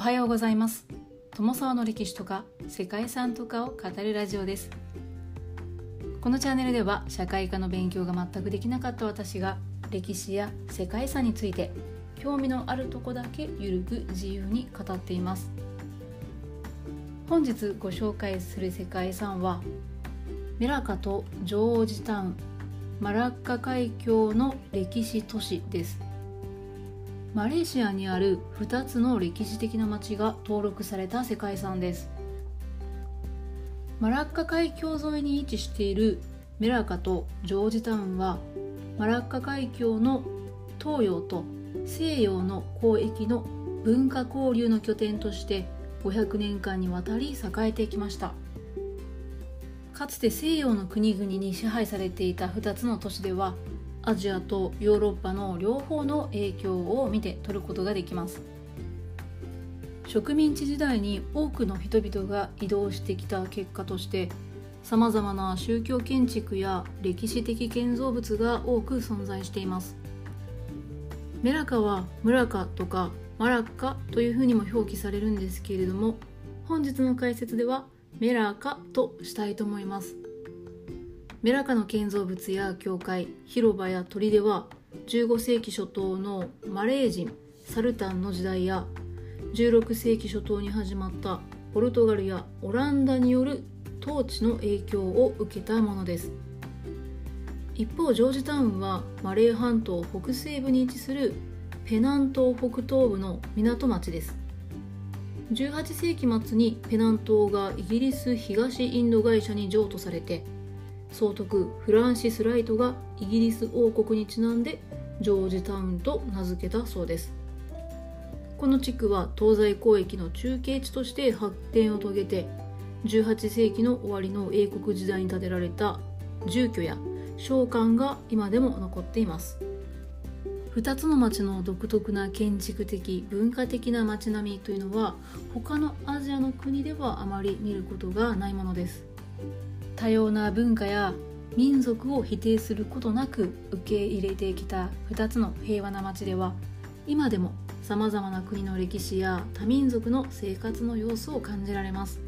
おはようございます。友沢の歴史とか世界遺産とかを語るラジオです。このチャンネルでは社会科の勉強が全くできなかった私が歴史や世界遺産について興味のあるとこだけゆるく自由に語っています。本日ご紹介する世界遺産はメラカとジョージタウンマラッカ海峡の歴史都市です。マレーシアにある2つの歴史的な町が登録された世界遺産です。マラッカ海峡沿いに位置しているメラカとジョージタウンはマラッカ海峡の東洋と西洋の交易の文化交流の拠点として500年間にわたり栄えてきました。かつて西洋の国々に支配されていた2つの都市ではアジアとヨーロッパの両方の影響を見て取ることができます。植民地時代に多くの人々が移動してきた結果としてさまざまな宗教建築や歴史的建造物が多く存在しています。メラカはムラカとかマラッカというふうにも表記されるんですけれども本日の解説ではメラカとしたいと思います。メラカの建造物や教会広場や砦は15世紀初頭のマレー人サルタンの時代や16世紀初頭に始まったポルトガルやオランダによる統治の影響を受けたものです。一方ジョージタウンはマレー半島北西部に位置するペナン島北東部の港町です。18世紀末にペナン島がイギリス東インド会社に譲渡されて総督フランシス・ライトがイギリス王国にちなんでジョージタウンと名付けたそうです。この地区は東西交易の中継地として発展を遂げて18世紀の終わりの英国時代に建てられた住居や商館が今でも残っています。2つの町の独特な建築的文化的な街並みというのは他のアジアの国ではあまり見ることがないものです。多様な文化や民族を否定することなく受け入れてきた2つの平和な町では今でもさまざまな国の歴史や多民族の生活の様子を感じられます。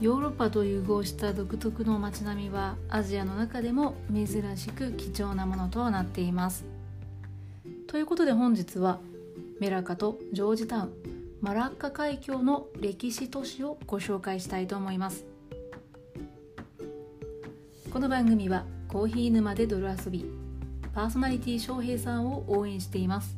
ヨーロッパと融合した独特の街並みはアジアの中でも珍しく貴重なものとなっています。ということで本日はメラカとジョージタウンマラッカ海峡の歴史都市をご紹介したいと思います。この番組はコーヒー沼で泥遊びパーソナリティ翔平さんを応援しています。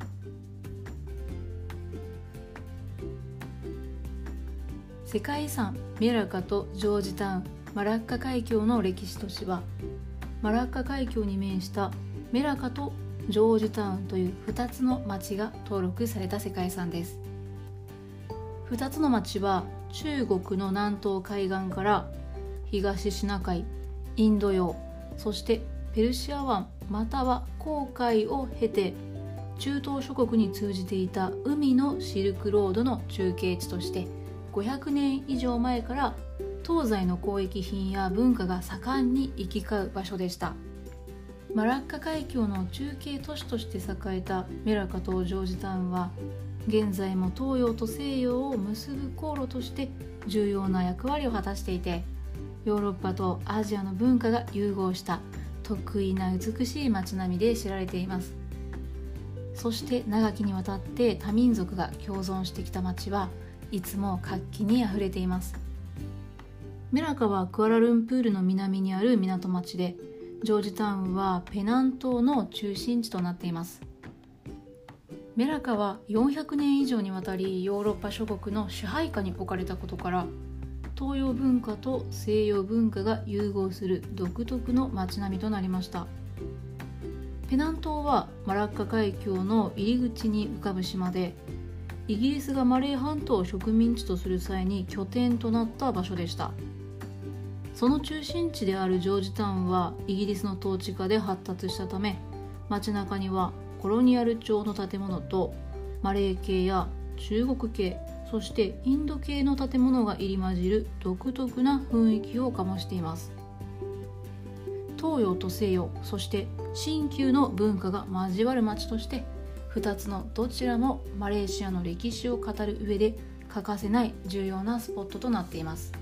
世界遺産メラカとジョージタウンマラッカ海峡の歴史都市はマラッカ海峡に面したメラカとジョージタウンという2つの町が登録された世界遺産です。2つの町は中国の南東海岸から東シナ海インド洋そしてペルシア湾または航海を経て中東諸国に通じていた海のシルクロードの中継地として500年以上前から東西の交易品や文化が盛んに行き交う場所でした。マラッカ海峡の中継都市として栄えたメラカ島ジョージタウンは現在も東洋と西洋を結ぶ航路として重要な役割を果たしていてヨーロッパとアジアの文化が融合した得意な美しい街並みで知られています。そして長きにわたって多民族が共存してきた街はいつも活気にあふれています。メラカはクアラルンプールの南にある港町でジョージタウンはペナン島の中心地となっています。メラカは400年以上にわたりヨーロッパ諸国の支配下に置かれたことから東洋文化と西洋文化が融合する独特の街並みとなりました。ペナン島はマラッカ海峡の入り口に浮かぶ島でイギリスがマレー半島を植民地とする際に拠点となった場所でした。その中心地であるジョージタウンはイギリスの統治下で発達したため街中にはコロニアル調の建物とマレー系や中国系そしてインド系の建物が入り混じる独特な雰囲気を醸しています。東洋と西洋そして新旧の文化が交わる街として2つのどちらもマレーシアの歴史を語る上で欠かせない重要なスポットとなっています。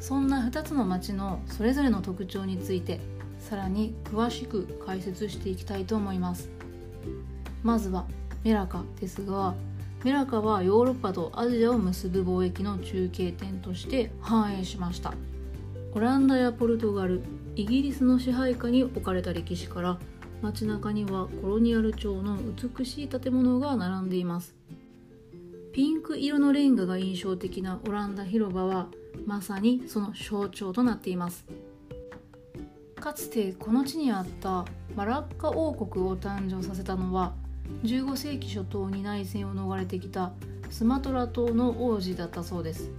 そんな2つの町のそれぞれの特徴についてさらに詳しく解説していきたいと思います。まずはメラカですがメラカはヨーロッパとアジアを結ぶ貿易の中継点として繁栄しました。オランダやポルトガルイギリスの支配下に置かれた歴史から街中にはコロニアル調の美しい建物が並んでいます。ピンク色のレンガが印象的なオランダ広場はまさにその象徴となっています。かつてこの地にあったマラッカ王国を誕生させたのは15世紀初頭に内戦を逃れてきたスマトラ島の王子だったそうです。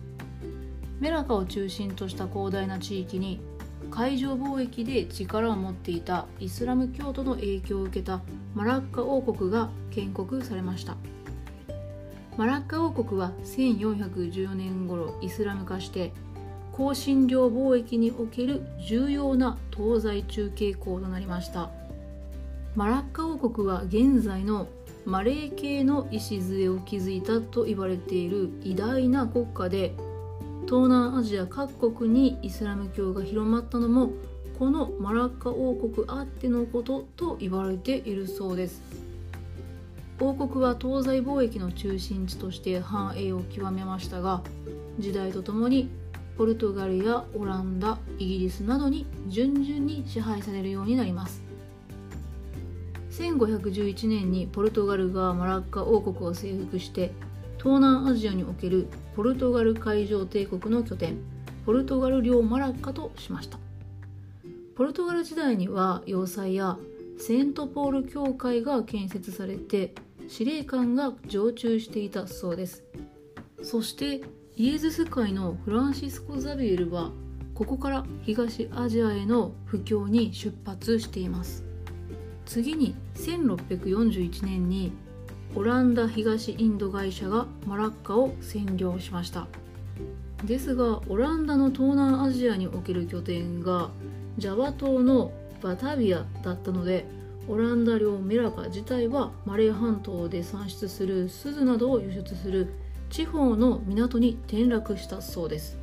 メラカを中心とした広大な地域に海上貿易で力を持っていたイスラム教徒の影響を受けたマラッカ王国が建国されました。マラッカ王国は1414年頃イスラム化して香辛料貿易における重要な東西中継港となりました。マラッカ王国は現在のマレー系の礎を築いたと言われている偉大な国家で東南アジア各国にイスラム教が広まったのもこのマラッカ王国あってのことと言われているそうです。王国は東西貿易の中心地として繁栄を極めましたが時代とともにポルトガルやオランダイギリスなどに順々に支配されるようになります。1511年にポルトガルがマラッカ王国を征服して東南アジアにおけるポルトガル海上帝国の拠点ポルトガル領マラッカとしました。ポルトガル時代には要塞やセントポール教会が建設されて司令官が常駐していたそうです。そしてイエズス会のフランシスコ・ザビエルはここから東アジアへの布教に出発しています。次に1641年にオランダ東インド会社がマラッカを占領しました。ですがオランダの東南アジアにおける拠点がジャワ島のバタビアだったのでオランダ領メラカ自体はマレー半島で産出する鈴などを輸出する地方の港に転落したそうです。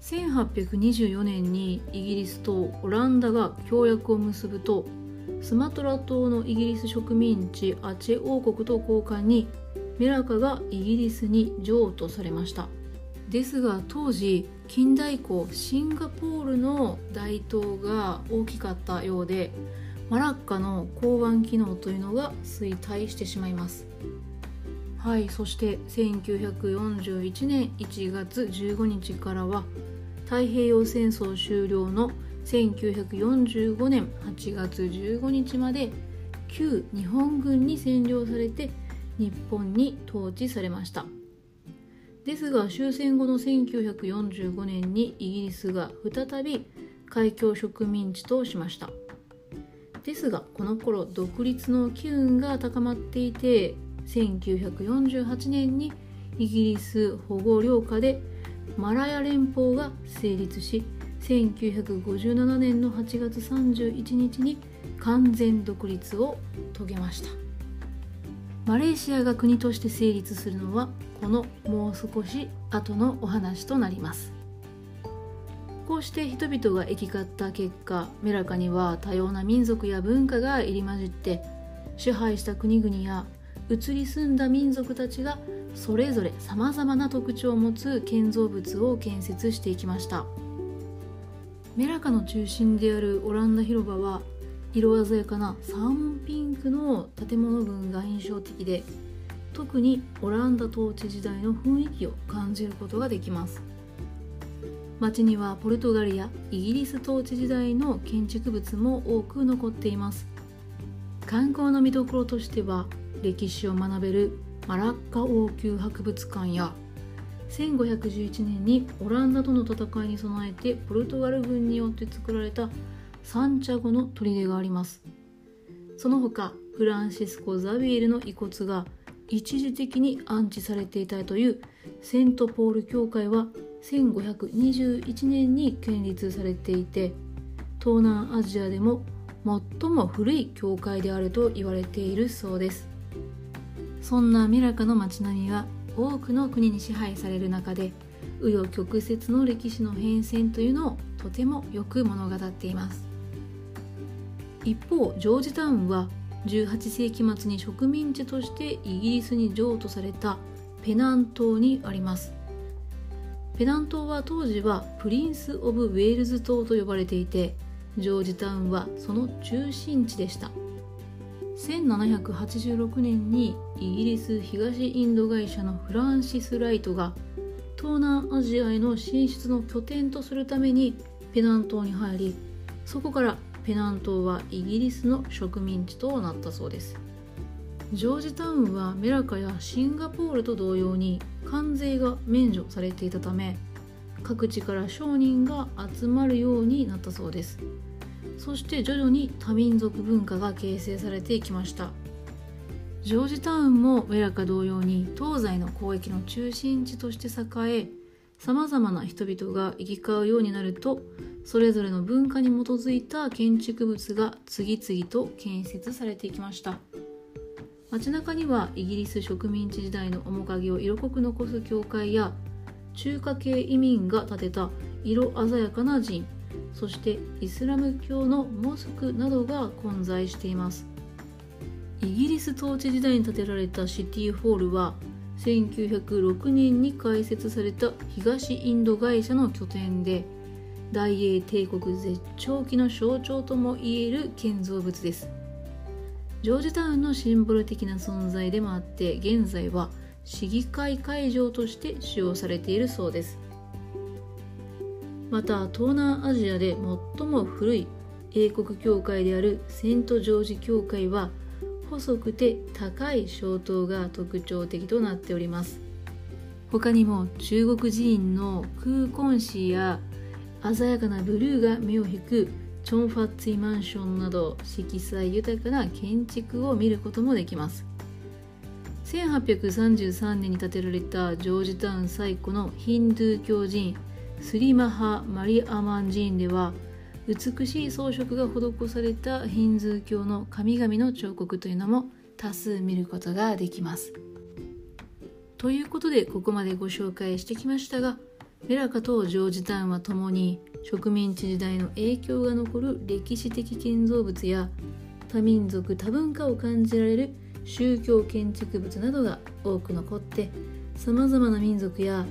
1824年にイギリスとオランダが協約を結ぶとスマトラ島のイギリス植民地アチェ王国と交換にメラカがイギリスに譲渡されました。ですが当時近代以降シンガポールの大東が大きかったようでマラッカの港湾機能というのが衰退してしまいます。はいそして1941年1月15日からは太平洋戦争終了の1945年8月15日まで旧日本軍に占領されて日本に統治されました。ですが終戦後の1945年にイギリスが再び海峡植民地としました。ですがこの頃独立の機運が高まっていて1948年にイギリス保護領下でマラヤ連邦が成立し1957年の8月31日に完全独立を遂げました。マレーシアが国として成立するのはこのもう少し後のお話となります。こうして人々が行き交った結果メラカには多様な民族や文化が入り混じって支配した国々や移り住んだ民族たちがそれぞれさまざまな特徴を持つ建造物を建設していきました。メラカの中心であるオランダ広場は色鮮やかなサーモンピンクの建物群が印象的で特にオランダ統治時代の雰囲気を感じることができます。街にはポルトガルやイギリス統治時代の建築物も多く残っています。観光の見どころとしては歴史を学べるマラッカ王宮博物館や1511年にオランダとの戦いに備えてポルトガル軍によって作られたサンチャゴの砦があります。その他フランシスコ・ザビエルの遺骨が一時的に安置されていたというセントポール教会は1521年に建立されていて東南アジアでも最も古い教会であると言われているそうです。そんなミラカの街並みは多くの国に支配される中で紆余曲折の歴史の変遷というのをとてもよく物語っています。一方ジョージタウンは18世紀末に植民地としてイギリスに譲渡されたペナン島にあります。ペナン島は当時はプリンス・オブ・ウェールズ島と呼ばれていてジョージタウンはその中心地でした。1786年にイギリス東インド会社のフランシス・ライトが東南アジアへの進出の拠点とするためにペナン島に入りそこからペナン島はイギリスの植民地となったそうですジョージタウンはメラカやシンガポールと同様に関税が免除されていたため各地から商人が集まるようになったそうですそして徐々に多民族文化が形成されていきました。ジョージタウンもウェラカ同様に東西の交易の中心地として栄えさまざまな人々が行き交うようになるとそれぞれの文化に基づいた建築物が次々と建設されていきました。街中にはイギリス植民地時代の面影を色濃く残す教会や中華系移民が建てた色鮮やかな寺院。そしてイスラム教のモスクなどが混在しています。イギリス統治時代に建てられたシティホールは1906年に開設された東インド会社の拠点で大英帝国絶頂期の象徴ともいえる建造物です。ジョージタウンのシンボル的な存在でもあって現在は市議会会場として使用されているそうです。また東南アジアで最も古い英国教会であるセント・ジョージ教会は細くて高い小塔が特徴的となっております。他にも中国寺院の空根紙や鮮やかなブルーが目を引くチョンファッツィマンションなど色彩豊かな建築を見ることもできます。1833年に建てられたジョージタウン最古のヒンドゥー教寺院スリマハ・マリアマン寺院では美しい装飾が施されたヒンズー教の神々の彫刻というのも多数見ることができます。ということでここまでご紹介してきましたがメラカとジョージタウンは共に植民地時代の影響が残る歴史的建造物や多民族多文化を感じられる宗教建築物などが多く残ってさまざまな民族や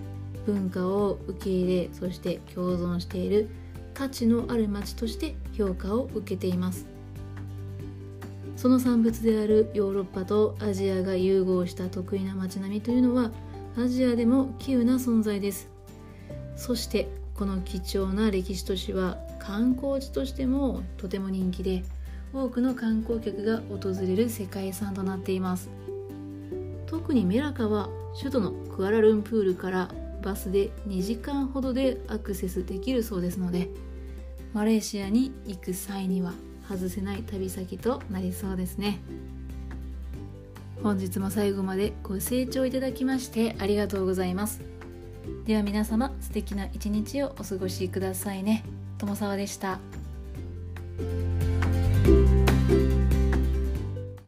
文化を受け入れそして共存している価値のある町として評価を受けています。その産物であるヨーロッパとアジアが融合した得意な街並みというのはアジアでも稀有な存在です。そしてこの貴重な歴史都市は観光地としてもとても人気で多くの観光客が訪れる世界遺産となっています。特にメラカは首都のクアラルンプールからバスで2時間ほどでアクセスできるそうですのでマレーシアに行く際には外せない旅先となりそうですね。本日も最後までご清聴いただきましてありがとうございます。では皆様素敵な一日をお過ごしくださいね。友沢でした。